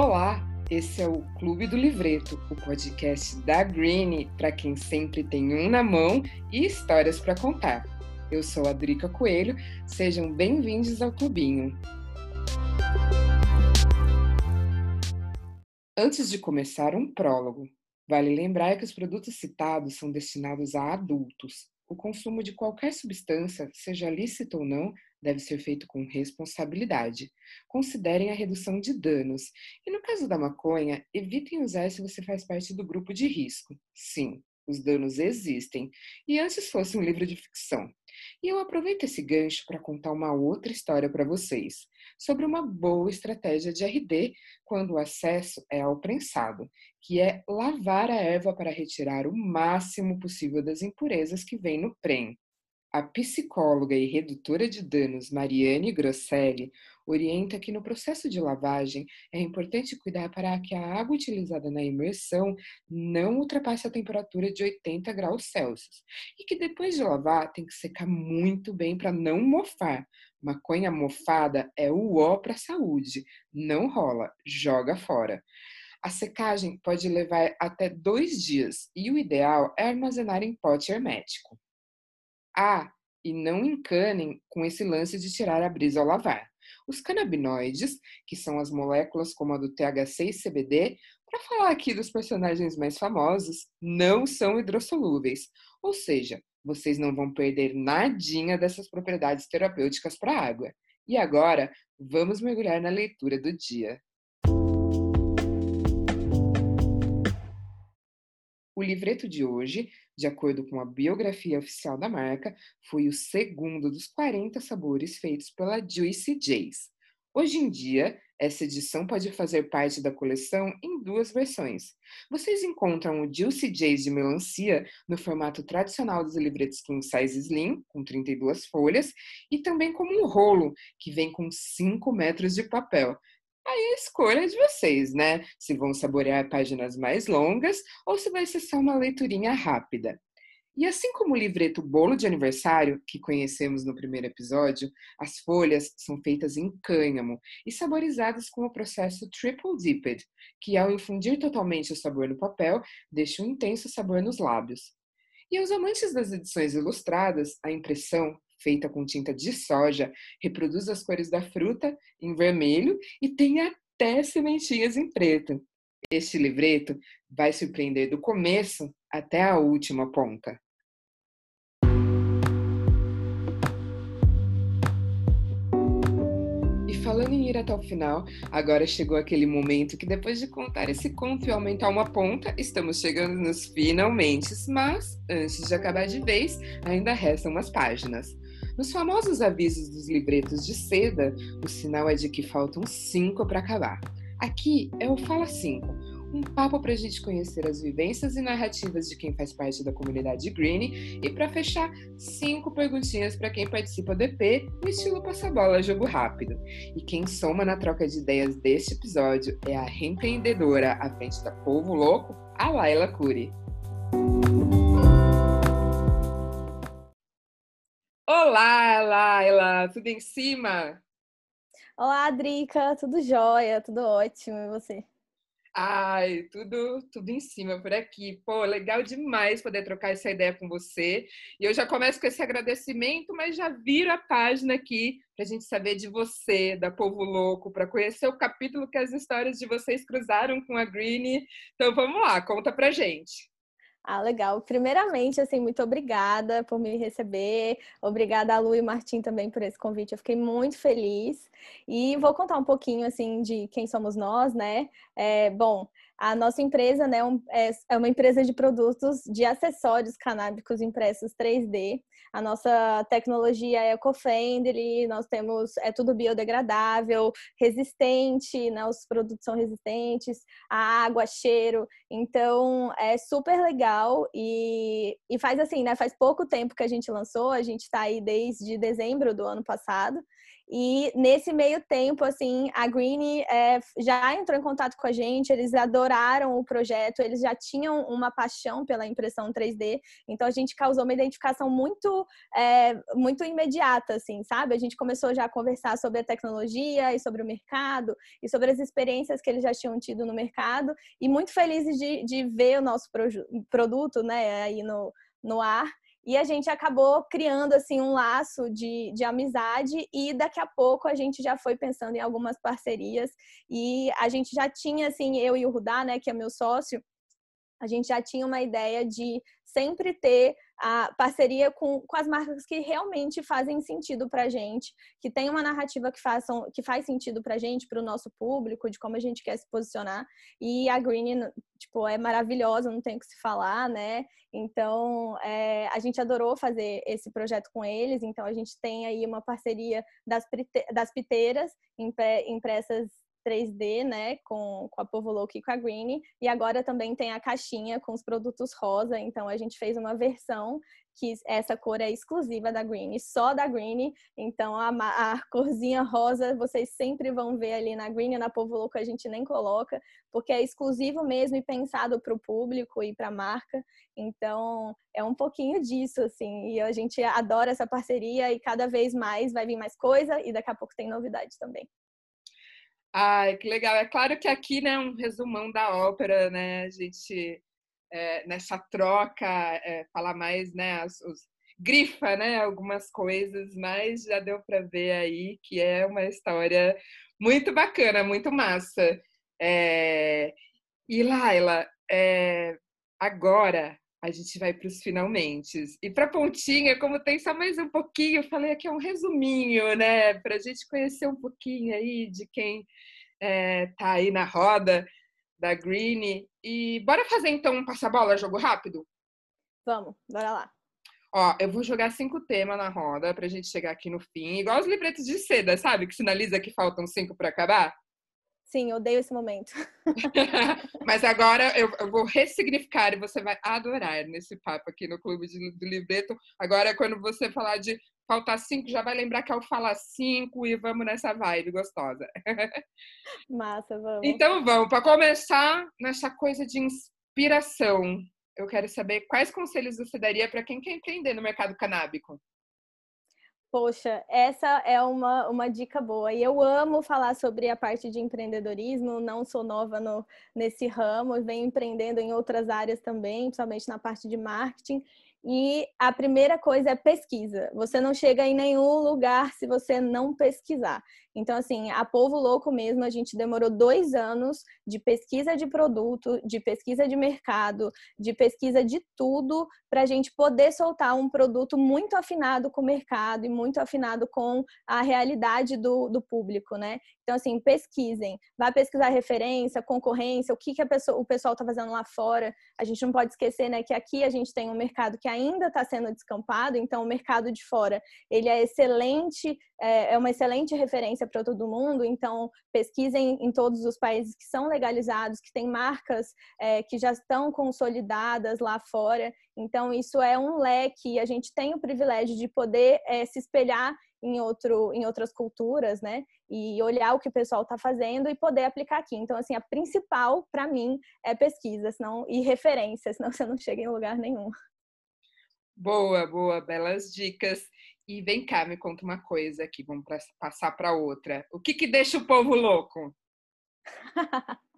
Olá, esse é o Clube do Livreto, o podcast da Green para quem sempre tem um na mão e histórias para contar. Eu sou a Drica Coelho, sejam bem-vindos ao clubinho. Antes de começar, um prólogo. Vale lembrar que os produtos citados são destinados a adultos. O consumo de qualquer substância, seja lícito ou não, deve ser feito com responsabilidade. Considerem a redução de danos. E no caso da maconha, evitem usar se você faz parte do grupo de risco. Sim, os danos existem. E antes fosse um livro de ficção. E eu aproveito esse gancho para contar uma outra história para vocês, sobre uma boa estratégia de RD quando o acesso é ao prensado, que é lavar a erva para retirar o máximo possível das impurezas que vem no prem. A psicóloga e redutora de danos Mariane Grosselli orienta que no processo de lavagem é importante cuidar para que a água utilizada na imersão não ultrapasse a temperatura de 80 graus Celsius e que depois de lavar tem que secar muito bem para não mofar. Maconha mofada é o ó para a saúde, não rola, joga fora. A secagem pode levar até dois dias e o ideal é armazenar em pote hermético. Ah, e não encanem com esse lance de tirar a brisa ao lavar. Os canabinoides, que são as moléculas como a do THC e CBD, para falar aqui dos personagens mais famosos, não são hidrossolúveis, ou seja, vocês não vão perder nadinha dessas propriedades terapêuticas para a água. E agora, vamos mergulhar na leitura do dia. O livreto de hoje, de acordo com a biografia oficial da marca, foi o segundo dos 40 sabores feitos pela Juicy J's. Hoje em dia, essa edição pode fazer parte da coleção em duas versões. Vocês encontram o Juicy J's de melancia no formato tradicional dos livretos King Size Slim, com 32 folhas, e também como um rolo, que vem com 5 metros de papel, Aí a escolha é de vocês, né? Se vão saborear páginas mais longas ou se vai ser só uma leiturinha rápida. E assim como o livreto Bolo de Aniversário, que conhecemos no primeiro episódio, as folhas são feitas em cânhamo e saborizadas com o processo Triple Dipped, que ao infundir totalmente o sabor no papel, deixa um intenso sabor nos lábios. E aos amantes das edições ilustradas, a impressão feita com tinta de soja, reproduz as cores da fruta em vermelho e tem até sementinhas em preto. Este livreto vai surpreender do começo até a última ponta. falando em ir até o final, agora chegou aquele momento que depois de contar esse conto e aumentar uma ponta, estamos chegando nos finalmente. Mas, antes de acabar de vez, ainda restam umas páginas. Nos famosos avisos dos livretos de seda, o sinal é de que faltam cinco para acabar. Aqui é o Fala 5, um papo para a gente conhecer as vivências e narrativas de quem faz parte da comunidade Green e para fechar, cinco perguntinhas para quem participa do EP no estilo passa-bola jogo rápido. E quem soma na troca de ideias deste episódio é a reempreendedora à frente da Povo Louco, a Laila Cury. Olá, Laila, tudo em cima? Olá, Drica, tudo jóia, tudo ótimo, e você? Ai, tudo, tudo em cima por aqui. Pô, legal demais poder trocar essa ideia com você. E eu já começo com esse agradecimento, mas já viro a página aqui para a gente saber de você, da Povo Louco, para conhecer o capítulo que as histórias de vocês cruzaram com a Green. Então vamos lá, conta pra gente. Ah, legal. Primeiramente, assim, muito obrigada por me receber. Obrigada a Lu e Martim também por esse convite. Eu fiquei muito feliz. E vou contar um pouquinho, assim, de quem somos nós, né? É, bom, a nossa empresa né, é, é uma empresa de produtos de acessórios canábicos impressos 3D. A nossa tecnologia é eco-friendly, nós temos é tudo biodegradável, resistente, né, os produtos são resistentes a água, cheiro. Então é super legal e, e faz assim, né? Faz pouco tempo que a gente lançou, a gente está aí desde dezembro do ano passado. E nesse meio tempo, assim, a Green é, já entrou em contato com a gente, eles adoraram o projeto, eles já tinham uma paixão pela impressão 3D, então a gente causou uma identificação muito, é, muito imediata, assim, sabe? A gente começou já a conversar sobre a tecnologia e sobre o mercado e sobre as experiências que eles já tinham tido no mercado e muito felizes de, de ver o nosso produto, né, aí no, no ar. E a gente acabou criando assim um laço de, de amizade e daqui a pouco a gente já foi pensando em algumas parcerias e a gente já tinha assim, eu e o Rudá, né, que é meu sócio, a gente já tinha uma ideia de sempre ter a parceria com, com as marcas que realmente fazem sentido para a gente, que tem uma narrativa que, façam, que faz sentido para a gente, para o nosso público, de como a gente quer se posicionar. E a Green, tipo, é maravilhosa, não tem o que se falar, né? Então, é, a gente adorou fazer esse projeto com eles. Então, a gente tem aí uma parceria das, das piteiras impressas 3D, né, com, com a Povoloco e com a Green, e agora também tem a caixinha com os produtos rosa, então a gente fez uma versão que essa cor é exclusiva da Green, só da Green, então a, a corzinha rosa vocês sempre vão ver ali na Green e na Povoloco a gente nem coloca, porque é exclusivo mesmo e pensado para o público e para a marca, então é um pouquinho disso, assim, e a gente adora essa parceria e cada vez mais vai vir mais coisa e daqui a pouco tem novidade também. Ai, que legal. É claro que aqui, né, um resumão da ópera, né, a gente, é, nessa troca, é, fala mais, né, os, os, grifa, né, algumas coisas, mas já deu para ver aí que é uma história muito bacana, muito massa. É, e Laila, é, agora a gente vai para os finalmente. E para Pontinha, como tem só mais um pouquinho, eu falei aqui é um resuminho, né? Para a gente conhecer um pouquinho aí de quem é, tá aí na roda da Green. E bora fazer então um passa-bola, jogo rápido? Vamos, bora lá. Ó, eu vou jogar cinco temas na roda pra gente chegar aqui no fim, igual os libretos de seda, sabe? Que sinaliza que faltam cinco para acabar. Sim, odeio esse momento. Mas agora eu, eu, vou ressignificar e você vai adorar nesse papo aqui no Clube de, do Livreto. Agora, quando você falar de faltar cinco, já vai lembrar que é o falar cinco e vamos nessa vibe gostosa. Massa, vamos. Então vamos, para começar nessa coisa de inspiração. Eu quero saber quais conselhos você daria para quem quer empreender no mercado canábico. Poxa, essa é uma, uma dica boa. E eu amo falar sobre a parte de empreendedorismo, não sou nova no, nesse ramo, venho empreendendo em outras áreas também, principalmente na parte de marketing. E a primeira coisa é pesquisa. Você não chega em nenhum lugar se você não pesquisar. Então, assim, a Povo Louco mesmo, a gente demorou dois anos de pesquisa de produto, de pesquisa de mercado, de pesquisa de tudo, para a gente poder soltar um produto muito afinado com o mercado e muito afinado com a realidade do, do público, né? Então, assim, pesquisem. Vá pesquisar referência, concorrência, o que, que a pessoa, o pessoal está fazendo lá fora. A gente não pode esquecer, né, que aqui a gente tem um mercado que ainda está sendo descampado, então o mercado de fora, ele é excelente, é, é uma excelente referência para todo mundo, então pesquisem em todos os países que são legalizados, que têm marcas é, que já estão consolidadas lá fora. Então, isso é um leque, a gente tem o privilégio de poder é, se espelhar em, outro, em outras culturas, né? E olhar o que o pessoal está fazendo e poder aplicar aqui. Então, assim, a principal para mim é pesquisa senão, e referência, senão você não chega em lugar nenhum. Boa, boa, belas dicas. E vem cá, me conta uma coisa aqui, vamos pra, passar para outra. O que, que deixa o povo louco?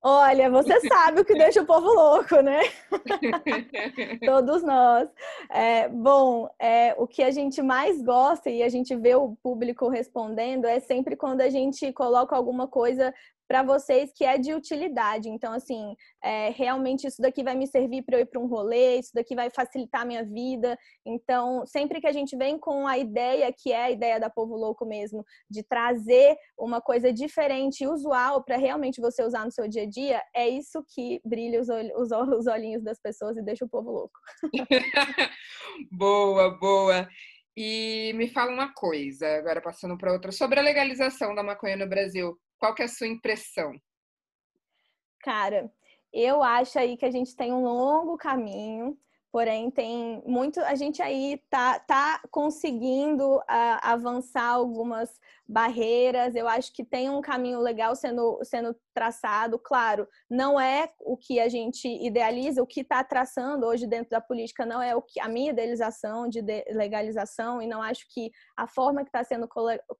Olha, você sabe o que deixa o povo louco, né? Todos nós. É, bom, é, o que a gente mais gosta e a gente vê o público respondendo é sempre quando a gente coloca alguma coisa para vocês que é de utilidade. Então, assim, é, realmente isso daqui vai me servir para eu ir para um rolê, isso daqui vai facilitar a minha vida. Então, sempre que a gente vem com a ideia, que é a ideia da Povo Louco mesmo, de trazer uma coisa diferente e usual para realmente você usar no seu dia a dia, é isso que brilha os, os, os olhinhos das pessoas e deixa o povo louco. boa, boa. E me fala uma coisa, agora passando para outra, sobre a legalização da maconha no Brasil. Qual que é a sua impressão? Cara, eu acho aí que a gente tem um longo caminho, porém tem muito a gente aí tá, tá conseguindo uh, avançar algumas barreiras. Eu acho que tem um caminho legal sendo, sendo traçado. Claro, não é o que a gente idealiza, o que está traçando hoje dentro da política não é o que a minha idealização de legalização e não acho que a forma que está sendo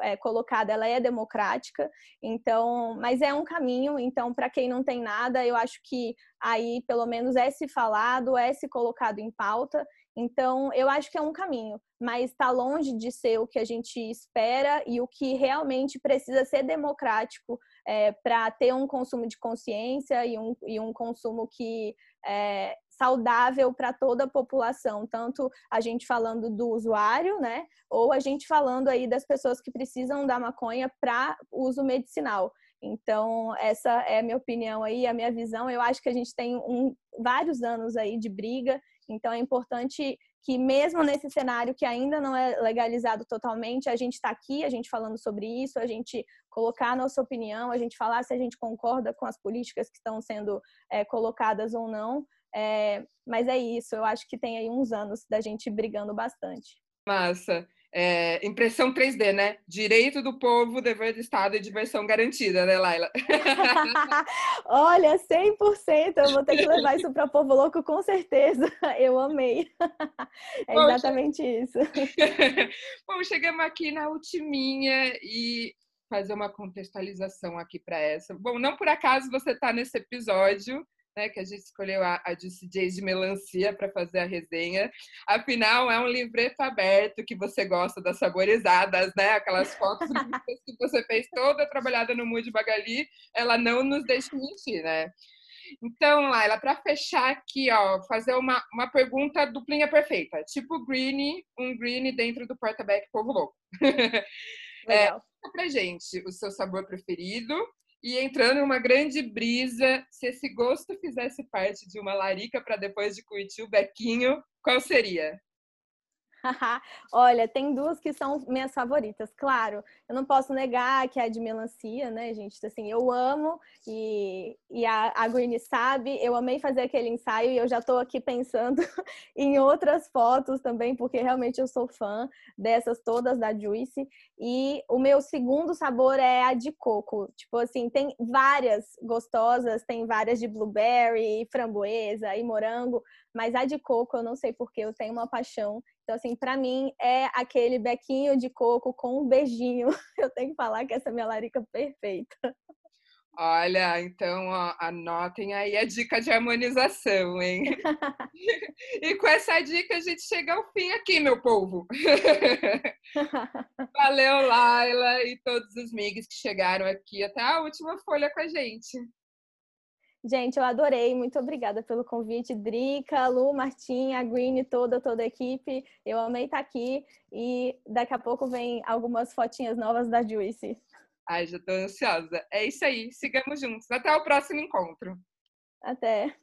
é, colocada ela é democrática. Então, mas é um caminho. Então, para quem não tem nada, eu acho que aí pelo menos é se falado, é se colocado em pauta então, eu acho que é um caminho, mas está longe de ser o que a gente espera e o que realmente precisa ser democrático é, para ter um consumo de consciência e um, e um consumo que é saudável para toda a população, tanto a gente falando do usuário, né, ou a gente falando aí das pessoas que precisam da maconha para uso medicinal. Então, essa é a minha opinião aí, a minha visão. Eu acho que a gente tem um, vários anos aí de briga então é importante que mesmo nesse cenário que ainda não é legalizado totalmente, a gente está aqui, a gente falando sobre isso, a gente colocar nossa opinião, a gente falar se a gente concorda com as políticas que estão sendo é, colocadas ou não. É, mas é isso, eu acho que tem aí uns anos da gente brigando bastante. Massa é, impressão 3D, né? Direito do povo, dever do Estado e diversão garantida, né, Laila? Olha, 100%! Eu vou ter que levar isso para Povo Louco, com certeza. Eu amei. É exatamente isso. Bom, chegamos aqui na ultiminha e fazer uma contextualização aqui para essa. Bom, não por acaso você está nesse episódio, né, que a gente escolheu a, a Juicy J de melancia para fazer a resenha. Afinal, é um livreto aberto que você gosta das saborizadas, né? Aquelas fotos que você fez toda trabalhada no Mood Bagali, ela não nos deixa mentir, né? Então, Laila, para fechar aqui, ó, fazer uma, uma pergunta duplinha perfeita, tipo Greeny, um Greeny dentro do porta-back Povo Louco. Legal. É, pra gente o seu sabor preferido e entrando em uma grande brisa, se esse gosto fizesse parte de uma larica para depois de curtir o bequinho, qual seria? Olha, tem duas que são minhas favoritas, claro. Eu não posso negar que é a de melancia, né, gente? Assim, eu amo e, e a, a sabe. Eu amei fazer aquele ensaio e eu já estou aqui pensando em outras fotos também, porque realmente eu sou fã dessas todas da Juice. E o meu segundo sabor é a de coco. Tipo assim, tem várias gostosas, tem várias de blueberry, framboesa e morango, mas a de coco eu não sei porque eu tenho uma paixão. Então, assim, para mim é aquele bequinho de coco com um beijinho. Eu tenho que falar que essa é minha larica perfeita. Olha, então ó, anotem aí a dica de harmonização, hein? e com essa dica a gente chega ao fim aqui, meu povo. Valeu, Laila e todos os migs que chegaram aqui até a última folha com a gente. Gente, eu adorei. Muito obrigada pelo convite. Drica, Lu, Martim, a Green, toda, toda a equipe. Eu amei estar aqui e daqui a pouco vem algumas fotinhas novas da Juicy. Ai, já tô ansiosa. É isso aí. Sigamos juntos. Até o próximo encontro. Até.